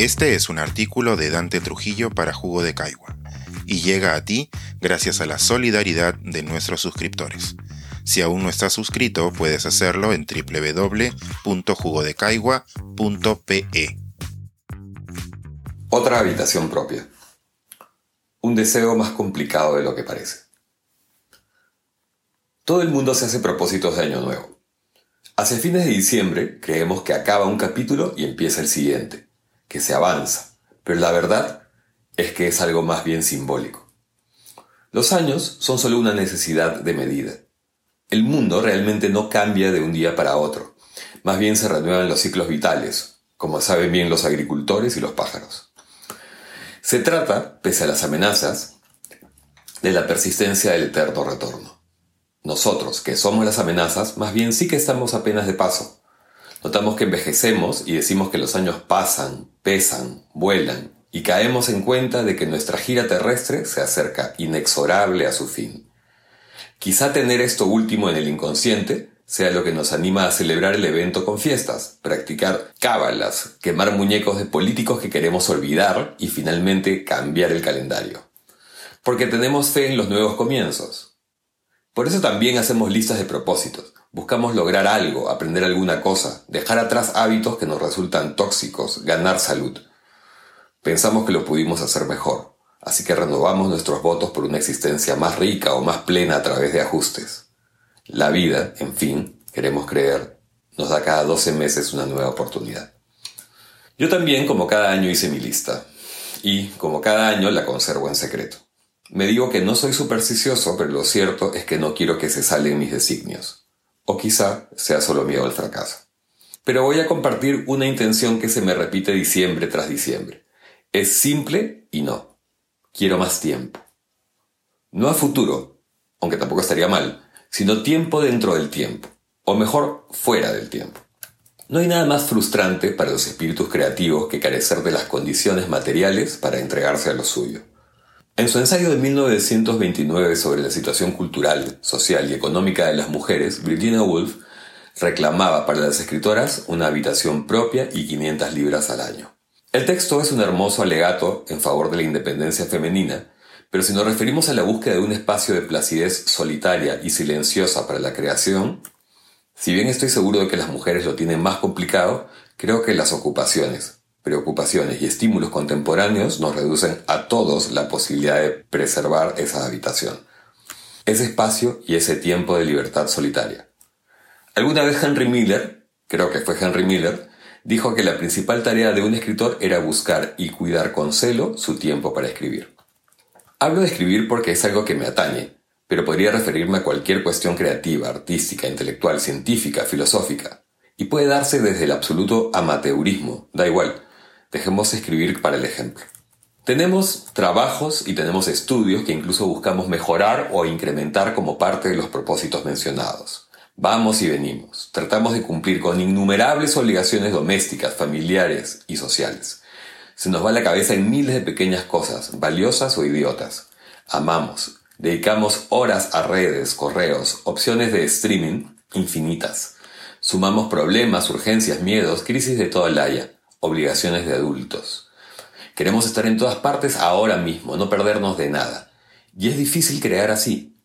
Este es un artículo de Dante Trujillo para Jugo de Caigua y llega a ti gracias a la solidaridad de nuestros suscriptores. Si aún no estás suscrito, puedes hacerlo en www.jugodecaigua.pe. Otra habitación propia. Un deseo más complicado de lo que parece. Todo el mundo se hace propósitos de año nuevo. Hacia fines de diciembre creemos que acaba un capítulo y empieza el siguiente, que se avanza, pero la verdad es que es algo más bien simbólico. Los años son solo una necesidad de medida. El mundo realmente no cambia de un día para otro, más bien se renuevan los ciclos vitales, como saben bien los agricultores y los pájaros. Se trata, pese a las amenazas, de la persistencia del eterno retorno. Nosotros, que somos las amenazas, más bien sí que estamos apenas de paso. Notamos que envejecemos y decimos que los años pasan, pesan, vuelan, y caemos en cuenta de que nuestra gira terrestre se acerca inexorable a su fin. Quizá tener esto último en el inconsciente sea lo que nos anima a celebrar el evento con fiestas, practicar cábalas, quemar muñecos de políticos que queremos olvidar y finalmente cambiar el calendario. Porque tenemos fe en los nuevos comienzos, por eso también hacemos listas de propósitos. Buscamos lograr algo, aprender alguna cosa, dejar atrás hábitos que nos resultan tóxicos, ganar salud. Pensamos que lo pudimos hacer mejor, así que renovamos nuestros votos por una existencia más rica o más plena a través de ajustes. La vida, en fin, queremos creer, nos da cada 12 meses una nueva oportunidad. Yo también, como cada año, hice mi lista, y como cada año la conservo en secreto. Me digo que no soy supersticioso, pero lo cierto es que no quiero que se salen mis designios. O quizá sea solo miedo al fracaso. Pero voy a compartir una intención que se me repite diciembre tras diciembre. Es simple y no. Quiero más tiempo. No a futuro, aunque tampoco estaría mal, sino tiempo dentro del tiempo. O mejor, fuera del tiempo. No hay nada más frustrante para los espíritus creativos que carecer de las condiciones materiales para entregarse a lo suyo. En su ensayo de 1929 sobre la situación cultural, social y económica de las mujeres, Virginia Woolf reclamaba para las escritoras una habitación propia y 500 libras al año. El texto es un hermoso alegato en favor de la independencia femenina, pero si nos referimos a la búsqueda de un espacio de placidez solitaria y silenciosa para la creación, si bien estoy seguro de que las mujeres lo tienen más complicado, creo que las ocupaciones, preocupaciones y estímulos contemporáneos nos reducen a todos la posibilidad de preservar esa habitación, ese espacio y ese tiempo de libertad solitaria. Alguna vez Henry Miller, creo que fue Henry Miller, dijo que la principal tarea de un escritor era buscar y cuidar con celo su tiempo para escribir. Hablo de escribir porque es algo que me atañe, pero podría referirme a cualquier cuestión creativa, artística, intelectual, científica, filosófica, y puede darse desde el absoluto amateurismo, da igual, Dejemos escribir para el ejemplo. Tenemos trabajos y tenemos estudios que incluso buscamos mejorar o incrementar como parte de los propósitos mencionados. Vamos y venimos. Tratamos de cumplir con innumerables obligaciones domésticas, familiares y sociales. Se nos va la cabeza en miles de pequeñas cosas, valiosas o idiotas. Amamos. Dedicamos horas a redes, correos, opciones de streaming infinitas. Sumamos problemas, urgencias, miedos, crisis de toda la haya obligaciones de adultos. Queremos estar en todas partes ahora mismo, no perdernos de nada. Y es difícil crear así.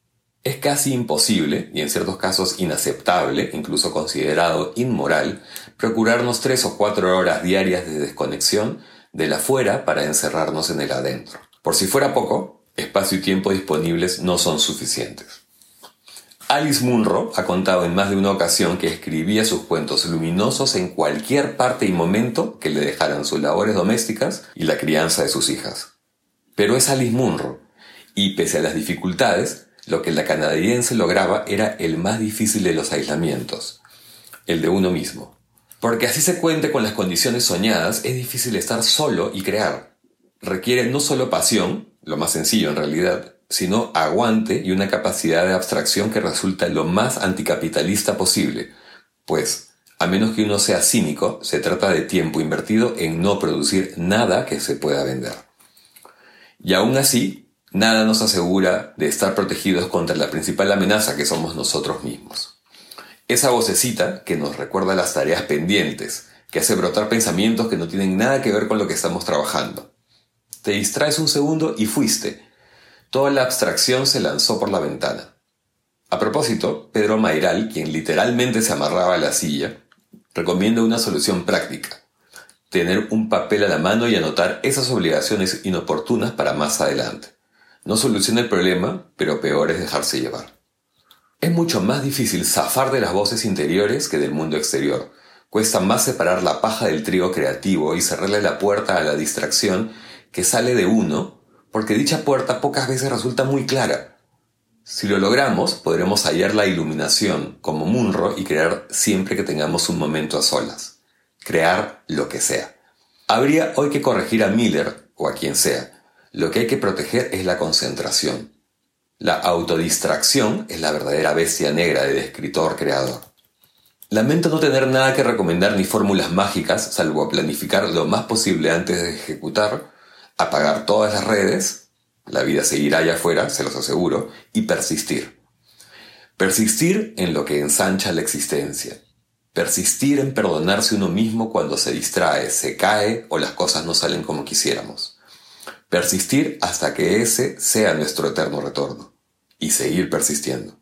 Es casi imposible, y en ciertos casos inaceptable, incluso considerado inmoral, procurarnos tres o cuatro horas diarias de desconexión del afuera para encerrarnos en el adentro. Por si fuera poco, espacio y tiempo disponibles no son suficientes. Alice Munro ha contado en más de una ocasión que escribía sus cuentos luminosos en cualquier parte y momento que le dejaran sus labores domésticas y la crianza de sus hijas. Pero es Alice Munro, y pese a las dificultades, lo que la canadiense lograba era el más difícil de los aislamientos, el de uno mismo. Porque así se cuente con las condiciones soñadas, es difícil estar solo y crear. Requiere no solo pasión, lo más sencillo en realidad, sino aguante y una capacidad de abstracción que resulta lo más anticapitalista posible, pues, a menos que uno sea cínico, se trata de tiempo invertido en no producir nada que se pueda vender. Y aún así, nada nos asegura de estar protegidos contra la principal amenaza que somos nosotros mismos. Esa vocecita que nos recuerda las tareas pendientes, que hace brotar pensamientos que no tienen nada que ver con lo que estamos trabajando. Te distraes un segundo y fuiste. Toda la abstracción se lanzó por la ventana. A propósito, Pedro Mairal, quien literalmente se amarraba a la silla, recomienda una solución práctica. Tener un papel a la mano y anotar esas obligaciones inoportunas para más adelante. No soluciona el problema, pero peor es dejarse llevar. Es mucho más difícil zafar de las voces interiores que del mundo exterior. Cuesta más separar la paja del trigo creativo y cerrarle la puerta a la distracción que sale de uno, porque dicha puerta pocas veces resulta muy clara. Si lo logramos, podremos hallar la iluminación como Munro y crear siempre que tengamos un momento a solas. Crear lo que sea. Habría hoy que corregir a Miller o a quien sea. Lo que hay que proteger es la concentración. La autodistracción es la verdadera bestia negra del escritor creador. Lamento no tener nada que recomendar ni fórmulas mágicas, salvo planificar lo más posible antes de ejecutar, apagar todas las redes, la vida seguirá allá afuera, se los aseguro, y persistir. Persistir en lo que ensancha la existencia. Persistir en perdonarse uno mismo cuando se distrae, se cae o las cosas no salen como quisiéramos persistir hasta que ese sea nuestro eterno retorno y seguir persistiendo.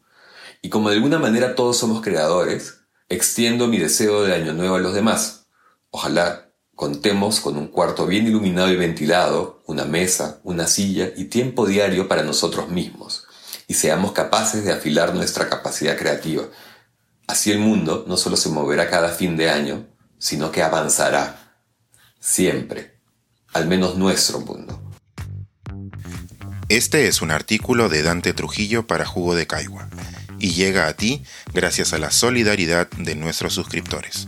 Y como de alguna manera todos somos creadores, extiendo mi deseo de año nuevo a los demás. Ojalá contemos con un cuarto bien iluminado y ventilado, una mesa, una silla y tiempo diario para nosotros mismos, y seamos capaces de afilar nuestra capacidad creativa. Así el mundo no solo se moverá cada fin de año, sino que avanzará. Siempre. Al menos nuestro mundo. Este es un artículo de Dante Trujillo para Jugo de Caigua y llega a ti gracias a la solidaridad de nuestros suscriptores.